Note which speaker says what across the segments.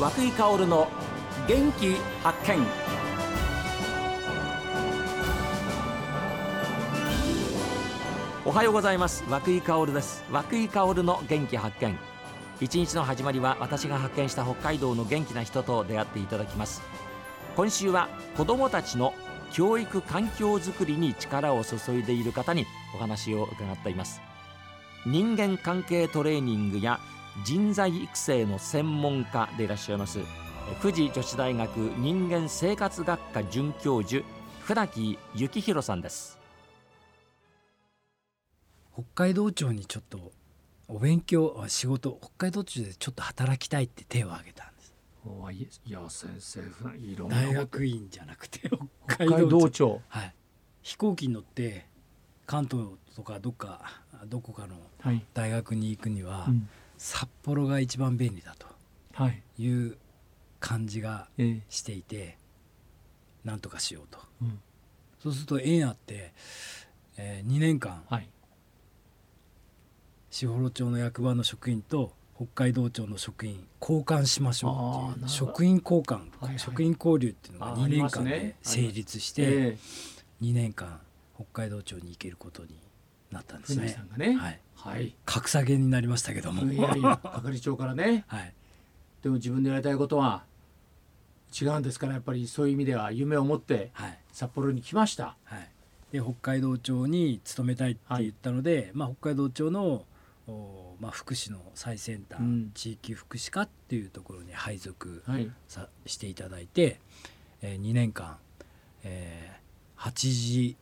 Speaker 1: 和久井薫の元気発見。おはようございます。和久井薫です。和久井薫の元気発見。一日の始まりは私が発見した北海道の元気な人と出会っていただきます。今週は子どもたちの教育環境づくりに力を注いでいる方にお話を伺っています。人間関係トレーニングや人材育成の専門家でいらっしゃいます富士女子大学人間生活学科准教授船木幸宏さんです。
Speaker 2: 北海道庁にちょっとお勉強仕事北海道庁でちょっと働きたいって手を挙げたんです。
Speaker 3: おいいや先生いろんな
Speaker 2: 大学院じゃなくて
Speaker 3: 北海道庁。
Speaker 2: はい。飛行機に乗って関東とかどっかどこかの大学に行くには、はいうん札幌が一番便利だとい。う感じがしていて、ええ、なんとかしようと、うん、そうすると縁あって、えー、2年間、はい、士幌町の役場の職員と北海道庁の職員交換しましょうっていう職員交換、はいはい、職員交流っていうのが2年間で成立して、ね。2年間北海道庁に行けることになったんですね。
Speaker 3: ね
Speaker 2: はい、はい、格下げになりましたけども。
Speaker 3: いやいや 係長からね。はい。でも自分でやりたいことは違うんですからやっぱりそういう意味では夢を持って札幌に来ました。
Speaker 2: はい。で北海道庁に勤めたいって言ったので、はい、まあ北海道庁のおまあ福祉の最先端、うん、地域福祉課っていうところに配属さ、はい、していただいて、えー、2年間、えー、8時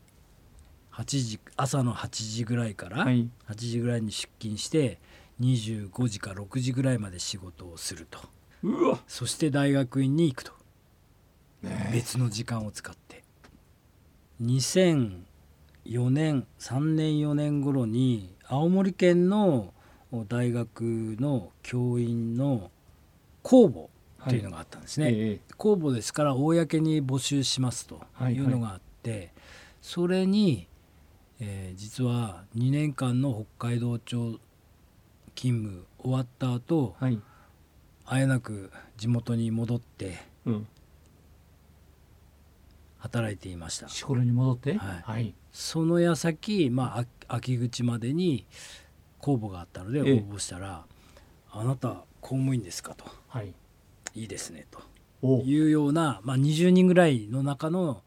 Speaker 2: 8時朝の8時ぐらいから8時ぐらいに出勤して25時か6時ぐらいまで仕事をすると。そして大学院に行くと、ね、別の時間を使って。2004年3年4年頃に青森県の大学の教員の公募というのがあったんですね、はい。ええ、公募ですから公に募集しますというのがあって、はいはい、それにえー、実は2年間の北海道庁勤務終わった後、はい、あえなく地元に戻って、うん、働いていました。
Speaker 3: 仕事に戻って、
Speaker 2: はい、はい、その矢先、まあ、秋口までに公募があったので応募したら「あなた公務員ですか?」と「はい、いいですね」と。いうような、まあ、20人ぐらいの中の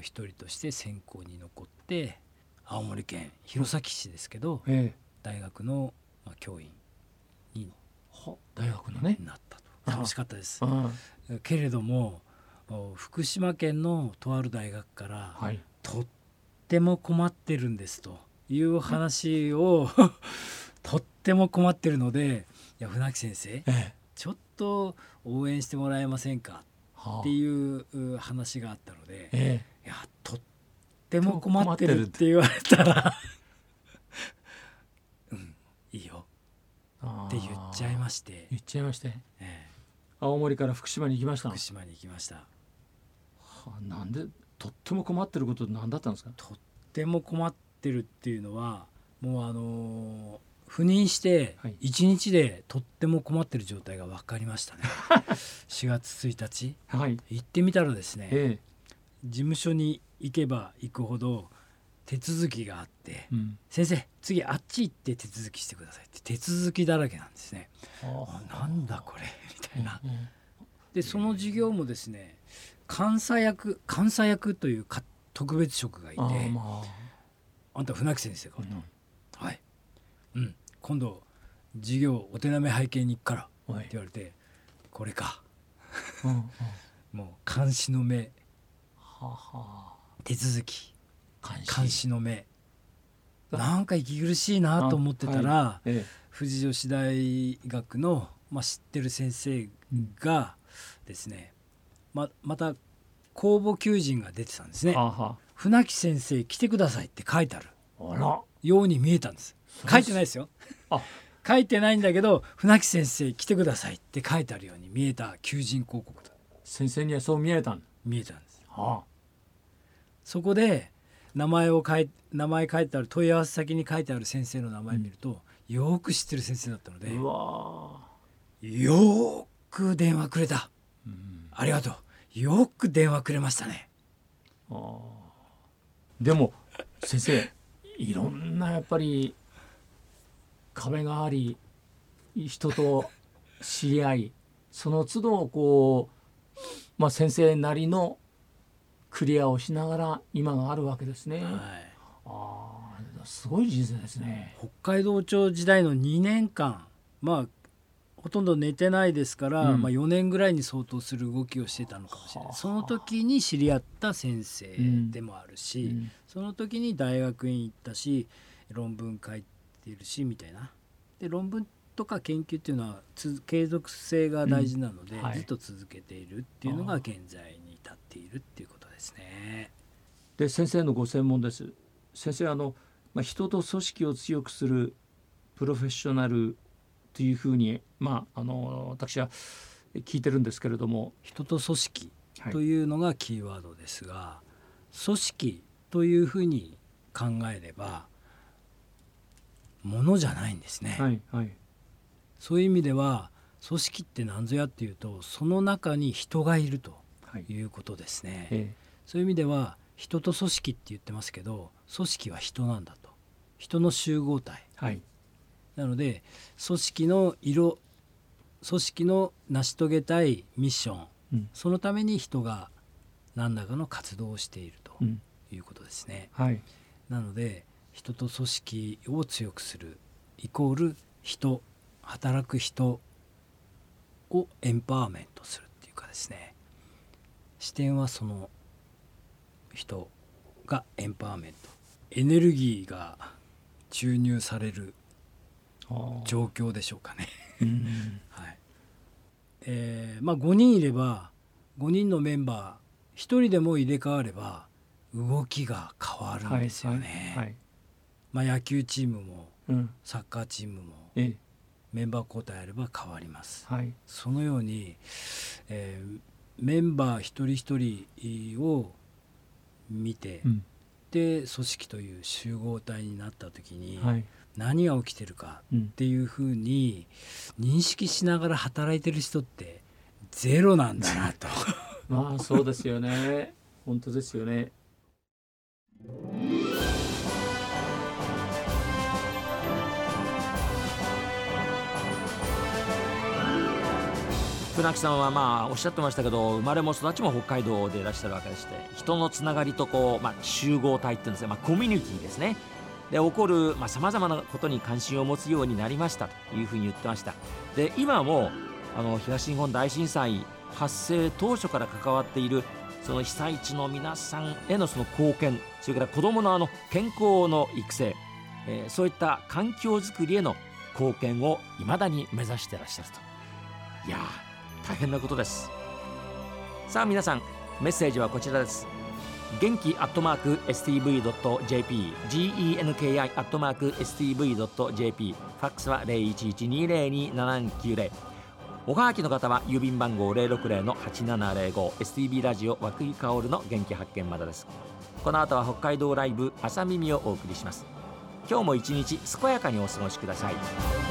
Speaker 2: 一人として選考に残って青森県弘前市ですけど、ええ、大学の、まあ、教員に
Speaker 3: 大学のね。
Speaker 2: なったと。楽しかったです。けれども福島県のとある大学から、はい、とっても困ってるんですという話を とっても困ってるのでいや船木先生、ええ、ちょっと応援してもらえませんか？っていう話があったので、ええ、いやとってっても困ってる。って言われたら。うん。いいよ。って言っちゃいまして。
Speaker 3: 言っちゃいまして、ええ、青森から福島に行きました
Speaker 2: 福島に行きました、は
Speaker 3: あ、なんでとっても困ってること何だったんですか？
Speaker 2: とっても困ってるっていうのはもうあのー、赴任して1日でとっても困ってる状態が分かりましたね。4月1日、はい、行ってみたらですね、ええ、事務所に行けば行くほど手続きがあって、うん、先生次あっち行って手続きしてくださいって手続きだらけなんですね。なんだこれ みたいな。でその授業もですね監査役監査役というか特別職がいてあ,、まあ、あんた船木先生か、うん、はい、うん、今度授業お手並め拝見に行くからって言われてこれか、うんうん、もう監視の目。はは手続き。監視。の目。なんか息苦しいなと思ってたら、はい。ええ、富士女子大学の、まあ、知ってる先生がですね、ままた公募求人が出てたんですね。船木先生来てくださいって書いてある。ように見えたんです。書いてないですよ。書いてないんだけど船木先生来てくださいって書いてあるように見えた求人広告だ。
Speaker 3: 先生にはそう見えた
Speaker 2: 見えたんです、はあそこで名前を書い名前書いてある問い合わせ先に書いてある先生の名前見ると、うん、よく知ってる先生だったのでよく電話くれた、うん、ありがとう。よく電話くれましたね。あ
Speaker 3: でも先生いろんなやっぱり壁があり人と知り合いその都度こう、まあ、先生なりのクリアをしながら今があるわけですね。はい、あすごい人生ですね。
Speaker 2: 北海道庁時代の2年間まあほとんど寝てないですから、うん、まあ、4年ぐらいに相当する動きをしてたのかもしれない、その時に知り合った先生でもあるし、うん、その時に大学院行ったし論文書いているしみたいな。で論文とか研究っていうのは継続性が大事なので、うんはい、ずっと続けているっていうのが現在に至っているっていうことですね。
Speaker 3: で先生のご専門です。先生あの、まあ、人と組織を強くするプロフェッショナルというふうに、まあ、あの私は聞いてるんですけれども
Speaker 2: 人と組織というのがキーワードですが、はい、組織というふうに考えればものじゃないんですね。はいはいそういう意味では組織って何ぞやっていうとその中に人がいるとい。うことですね、はいええ、そういう意味では人と組織って言ってますけど組織は人なんだと。人の集合体、はい、なので組織の色組織の成し遂げたいミッション、うん、そのために人が何らかの活動をしているということですね、うんはい、なので人と組織を強くするイコール人働く人をエンパワーメントするっていうかですね。視点はその人がエンパワーメント。エネルギーが注入される状況でしょうかね。はい。えー、まあ5人いれば5人のメンバー1人でも入れ替われば動きが変わるんですよね。はいはいはい、まあ、野球チームも、うん、サッカーチームも、ええメンバー交代あれば変わります、はい、そのように、えー、メンバー一人一人を見て、うん、で組織という集合体になった時に、はい、何が起きてるかっていうふうに認識しながら働いてる人ってゼロなんだなと。
Speaker 3: まあそうですよね。本当ですよね。
Speaker 1: 船木さんはまあおっしゃってましたけど生まれも育ちも北海道でいらっしゃるわけでして人のつながりとこう、まあ、集合体っていうんですか、まあ、コミュニティですね。で起こるさまざ、まなことに関心を持つようになりましたというふうに言ってました。で今もあの東日本大震災発生当初から関わっているその被災地の皆さんへのその貢献それから子どものあの健康の育成、えー、そういった環境づくりへの貢献をいまだに目指してらっしゃると。いやー大変なことです。さあ皆さんメッセージはこちらです。元気アットマーク STV.jp genki アットマーク STV.jp ファックスは0112027790おはがきの方は郵便番号060-8705 STB ラジオ和久井薫の元気発見までです。この後は北海道ライブ朝耳をお送りします。今日も一日健やかにお過ごしください。